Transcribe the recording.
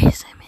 amazing